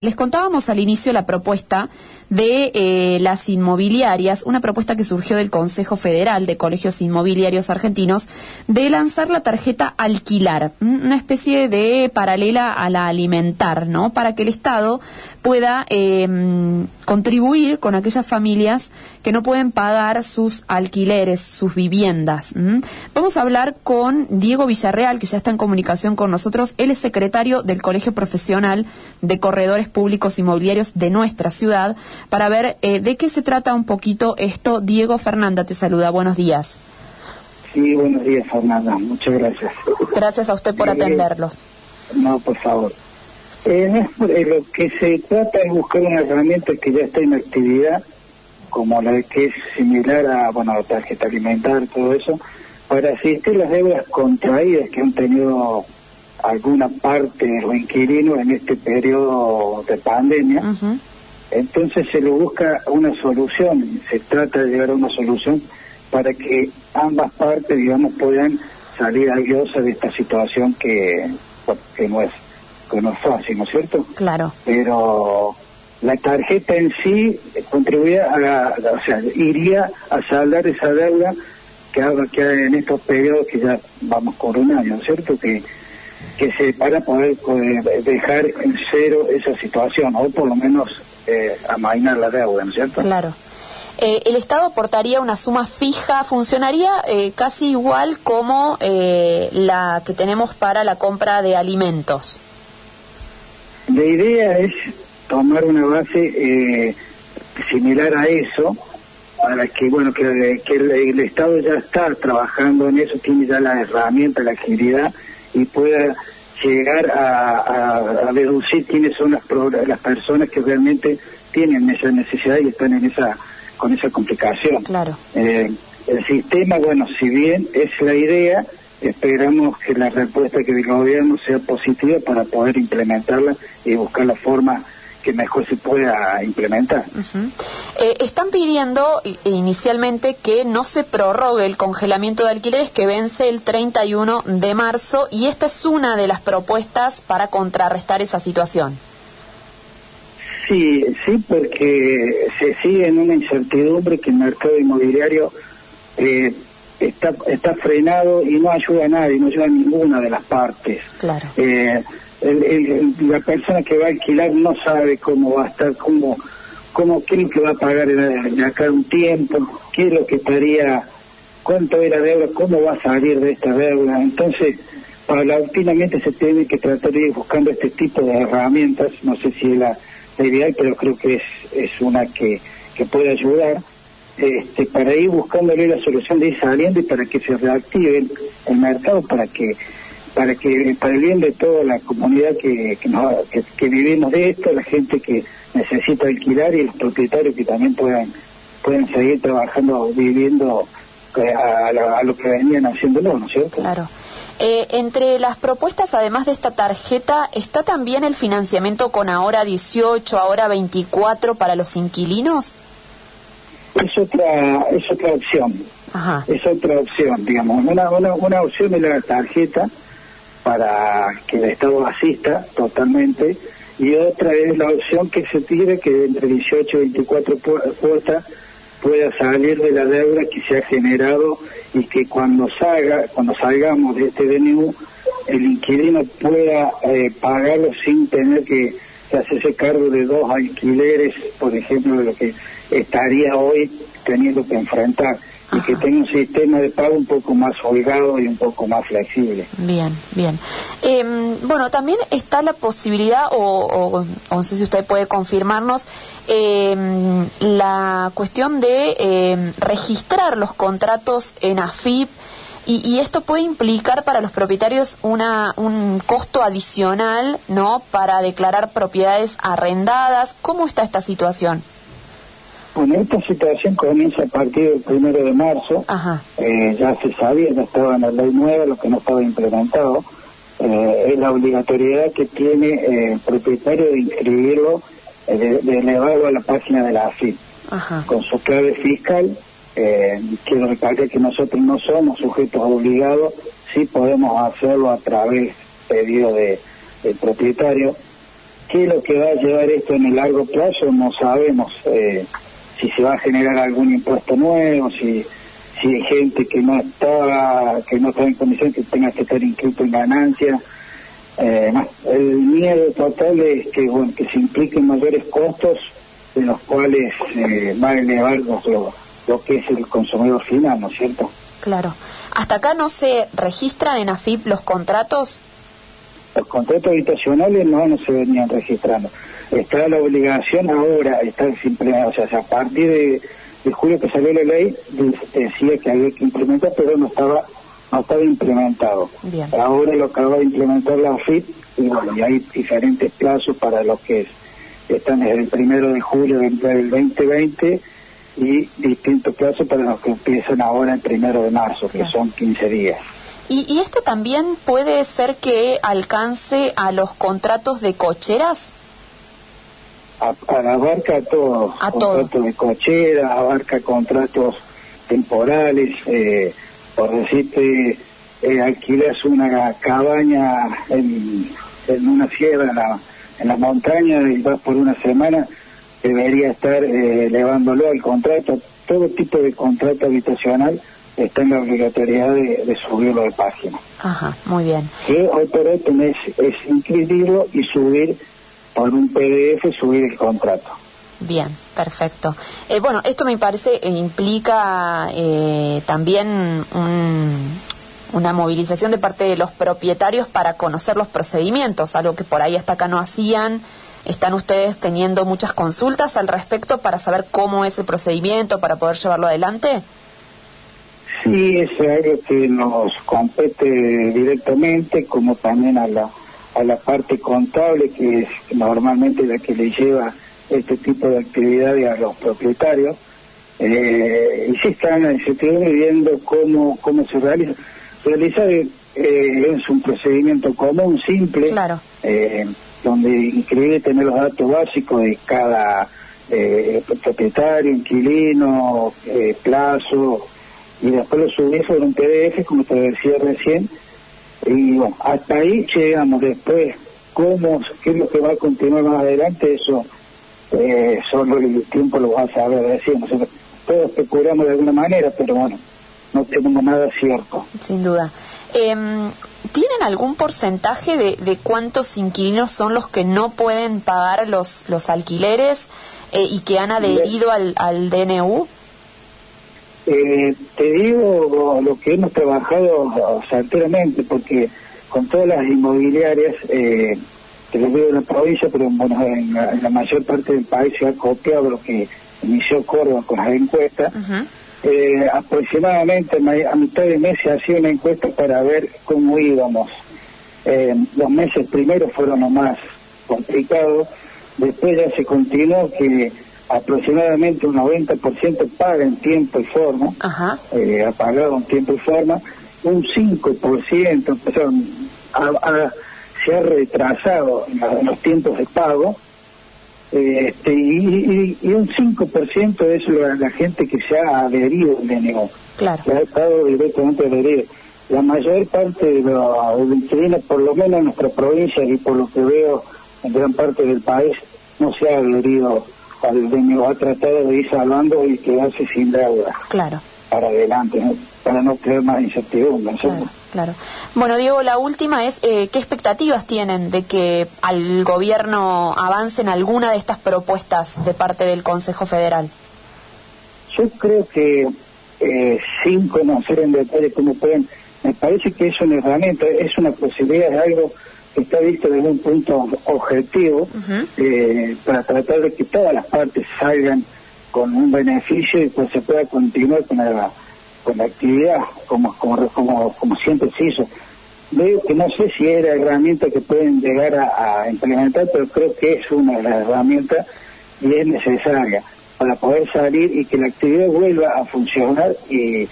Les contábamos al inicio la propuesta de eh, las inmobiliarias, una propuesta que surgió del Consejo Federal de Colegios Inmobiliarios Argentinos, de lanzar la tarjeta alquilar, una especie de paralela a la alimentar, ¿no? Para que el Estado pueda em, contribuir con aquellas familias que no pueden pagar sus alquileres, sus viviendas. Vamos a hablar con Diego Villarreal, que ya está en comunicación con nosotros. Él es secretario del Colegio Profesional de Corredores Públicos Inmobiliarios de nuestra ciudad para ver eh, de qué se trata un poquito esto. Diego Fernanda te saluda. Buenos días. Sí, buenos días, Fernanda. Muchas gracias. Gracias a usted por atenderlos. No, por favor. Eh, lo que se trata es buscar una herramienta que ya está en actividad, como la que es similar a, bueno, tarjeta alimentar, todo eso, para asistir las deudas contraídas que han tenido alguna parte de los inquilinos en este periodo de pandemia. Entonces se le busca una solución, se trata de llegar a una solución para que ambas partes, digamos, puedan salir aiosas de esta situación que, que no es que no es fácil, ¿no es cierto? Claro. Pero la tarjeta en sí contribuye a, o sea, iría a saldar esa deuda que que en estos periodos que ya vamos con un año, ¿no es cierto? Que que se para poder dejar en cero esa situación o por lo menos eh, amainar la deuda, ¿no es cierto? Claro. Eh, el Estado aportaría una suma fija, funcionaría eh, casi igual como eh, la que tenemos para la compra de alimentos. La idea es tomar una base similar a eso, para que bueno que, el, Estado ya está trabajando en eso, tiene ya la herramienta, la agilidad y pueda llegar a, deducir quiénes son las, las personas que realmente tienen esa necesidad y están en esa con esa complicación. Claro. Eh, el sistema, bueno, si bien es la idea, esperamos que la respuesta que el gobierno sea positiva para poder implementarla y buscar la forma que mejor se pueda implementar. Eh, están pidiendo inicialmente que no se prorrogue el congelamiento de alquileres que vence el 31 de marzo y esta es una de las propuestas para contrarrestar esa situación. Sí, sí, porque se sigue en una incertidumbre que el mercado inmobiliario eh, está, está frenado y no ayuda a nadie, no ayuda a ninguna de las partes. Claro. Eh, la persona que va a alquilar no sabe cómo va a estar, cómo, cómo cree que va a pagar en, acá un tiempo, qué es lo que estaría, cuánto era deuda, cómo va a salir de esta deuda. Entonces, paulatinamente se tiene que tratar de ir buscando este tipo de herramientas, no sé si es la, ideal, pero creo que es, es una que, que puede ayudar. Este, para ir buscándole la solución de ir saliendo y para que se reactive el mercado, para que para que para el bien de toda la comunidad que, que, vivimos de esto, la gente que necesita alquilar y los propietarios que también puedan pueden seguir trabajando, viviendo eh, a, lo que venían haciéndolo, ¿no es cierto? Claro. Eh, entre las propuestas, además de esta tarjeta, ¿está también el financiamiento con ahora 18, ahora 24 para los inquilinos? Es otra, es otra opción. Ajá. Es otra opción, digamos. Una, una, una opción es la tarjeta, para que el Estado asista totalmente y otra es la opción que se tire que entre 18 y 24 cuotas pueda salir de la deuda que se ha generado y que cuando salga cuando salgamos de este DNU el inquilino pueda eh, pagarlo sin tener que, que hacerse cargo de dos alquileres por ejemplo de lo que estaría hoy teniendo que enfrentar y que tenga un sistema de pago un poco más holgado y un poco más flexible. Bien, bien. Em, bueno, también está la posibilidad, o, no sé si usted puede confirmarnos, em, la cuestión de em, registrar los contratos en AFIP. Y, y, esto puede implicar para los propietarios una, un costo adicional, ¿no? Para declarar propiedades arrendadas. ¿Cómo está esta situación? Bueno, esta situación comienza a partir del primero de marzo. Eh, ya se sabía, ya estaba en la ley nueva, lo que no estaba implementado. Eh, es la obligatoriedad que tiene eh, el propietario de inscribirlo, de, elevarlo a la página de la AFIP. Con su clave fiscal, quiero recalcar que nosotros no somos sujetos obligados, sí podemos hacerlo a través pedido de, del propietario ¿Qué es lo que va a llevar esto en el largo plazo? No sabemos eh, si se va a generar algún impuesto nuevo, si si hay gente que no estaba, que no está en condiciones que tenga que estar inscrito en ganancia. Eh, el miedo total es que bueno que se impliquen mayores costos de los cuales eh, va a elevar lo, lo que es el consumidor final, ¿no es cierto? Claro. ¿Hasta acá no se registran en AFIP los contratos? Los contratos habitacionales no, no se venían registrando. Está la obligación ahora, está simple, o sea, a partir de, julio que salió la ley, decía que había que implementar, pero no estaba no estaba implementado. Ahora lo acaba de implementar la AFIP y bueno, y hay diferentes plazos para los que están desde el primero de julio del 2020 y distintos plazos para los que empiezan ahora el primero de marzo, que son 15 días. ¿Y, esto también puede ser que alcance a los contratos de cocheras? A, abarca todo, a contratos de cocheras, abarca contratos temporales, eh, por decirte, eh, alquilas una cabaña en, en una sierra en la, en la montaña y vas por una semana, debería estar eh, elevándolo al contrato. Todo tipo de contrato habitacional está en la obligatoriedad de, subirlo de página. Ajá, muy bien. Que hoy por hoy tenés, es inscribirlo y subir por un PDF, subir el contrato. Bien, perfecto. Eh, bueno, esto me parece eh, implica eh, también una movilización de parte de los propietarios para conocer los procedimientos, algo que por ahí hasta acá no hacían ¿Están ustedes teniendo muchas consultas al respecto para saber cómo es el procedimiento, para poder llevarlo adelante? Sí, es algo que nos compete directamente, como también a la, a la parte contable, que es normalmente la que le lleva este tipo de actividades a los propietarios. Eh, y sí están, se están viendo cómo, cómo se realiza. Realiza eh, es un procedimiento común, simple. Claro. Eh, donde incluye tener los datos básicos de cada eh, propietario, inquilino, eh, plazo, y después lo subí sobre un PDF, como te decía recién, y bueno, hasta ahí llegamos después, cómo, qué es lo que va a continuar más adelante, eso eh, solo el tiempo lo va a saber decir, nosotros todos especulamos de alguna manera, pero bueno, no tenemos nada cierto. Sin duda. Eh, ¿Tienen algún porcentaje de, de, cuántos inquilinos son los que no pueden pagar los, los alquileres eh, y que han adherido al, al DNU? Eh, te digo lo que hemos trabajado certeramente, porque con todas las inmobiliarias, eh, te lo digo en la provincia, pero bueno, en, la, mayor parte del país se ha copiado lo que inició Córdoba con las encuestas. Eh, aproximadamente a mitad de mes se hacía una encuesta para ver cómo íbamos. Eh, los meses primeros fueron los más complicados, después ya se continuó que aproximadamente un 90% paga en tiempo y forma, eh, ha pagado en tiempo y forma, un 5% se ha retrasado en los tiempos de pago, este, y, y, un 5% de eso es la gente que se ha adherido al DNO. Claro. Que ha estado directamente adherido. La mayor parte de los inquilinos, por lo menos en nuestra provincia y por lo que veo en gran parte del país, no se ha adherido al DNO. Ha tratado de ir salvando y quedarse sin deuda. Claro. Para adelante, para no tener más incertidumbre. Claro. Bueno, Diego, la última es, eh, ¿qué expectativas tienen de que al gobierno avance en alguna de estas propuestas de parte del Consejo Federal? Yo creo que, eh, sin conocer en detalle cómo pueden, me parece que es una herramienta, es una posibilidad, es algo está visto desde un punto objetivo eh, para tratar de que todas las partes salgan con un beneficio y pues se pueda continuar con la con la actividad como, como, como, como siempre se hizo. Veo que no sé si era herramienta que pueden llegar a, implementar, pero creo que es una de las herramientas y es necesaria para poder salir y que la actividad vuelva a funcionar y,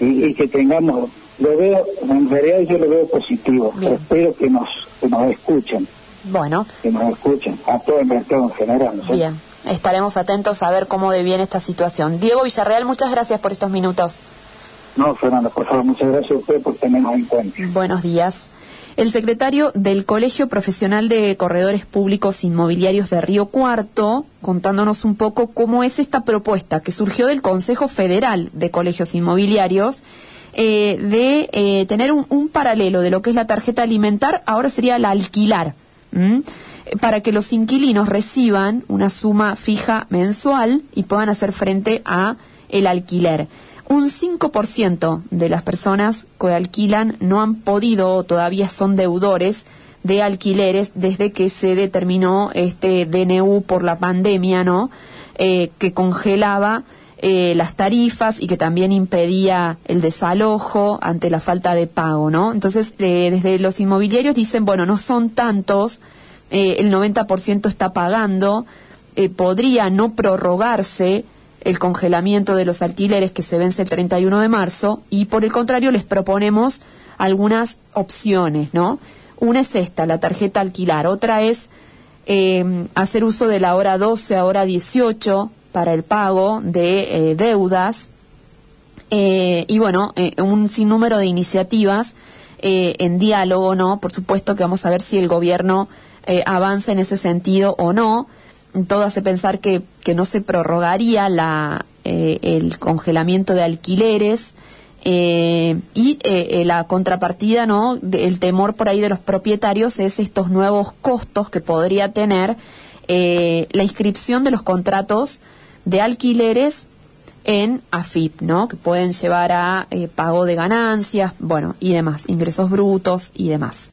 y, que tengamos, lo veo, en realidad yo lo veo positivo, espero que nos, que nos escuchen. Bueno. Que nos escuchen, a todo el mercado en general. Bien, estaremos atentos a ver cómo deviene esta situación. Diego Villarreal, muchas gracias por estos minutos. No, Fernando, por favor, muchas gracias a usted por tenernos en cuenta. Buenos días. el secretario del Colegio Profesional de Corredores Públicos Inmobiliarios de Río Cuarto, contándonos un poco cómo es esta propuesta que surgió del Consejo Federal de Colegios Inmobiliarios eh, de eh, tener un, paralelo de lo que es la tarjeta alimentar, ahora sería la alquilar, para que los inquilinos reciban una suma fija mensual y puedan hacer frente a el alquiler. Un 5% de las personas que alquilan no han podido o todavía son deudores de alquileres desde que se determinó este DNU por la pandemia, ¿no? Eh, que congelaba eh, las tarifas y que también impedía el desalojo ante la falta de pago, ¿no? Entonces, eh, desde los inmobiliarios dicen, bueno, no son tantos, el 90% está pagando, podría no prorrogarse el congelamiento de los alquileres que se vence el 31 de marzo y por el contrario les proponemos algunas opciones, ¿no? Una es esta, la tarjeta alquilar, otra es eh, hacer uso de la hora 12 a hora 18 para el pago de eh, deudas eh, y bueno, un sinnúmero de iniciativas en diálogo, ¿no? Por supuesto que vamos a ver si el gobierno avanza en ese sentido o no todo hace pensar que, que no se prorrogaría la, eh, el congelamiento de alquileres eh, y eh, la contrapartida, ¿no? el temor por ahí de los propietarios es estos nuevos costos que podría tener la inscripción de los contratos de alquileres en AFIP, ¿no? Que pueden llevar a pago de ganancias, bueno, y demás, ingresos brutos y demás.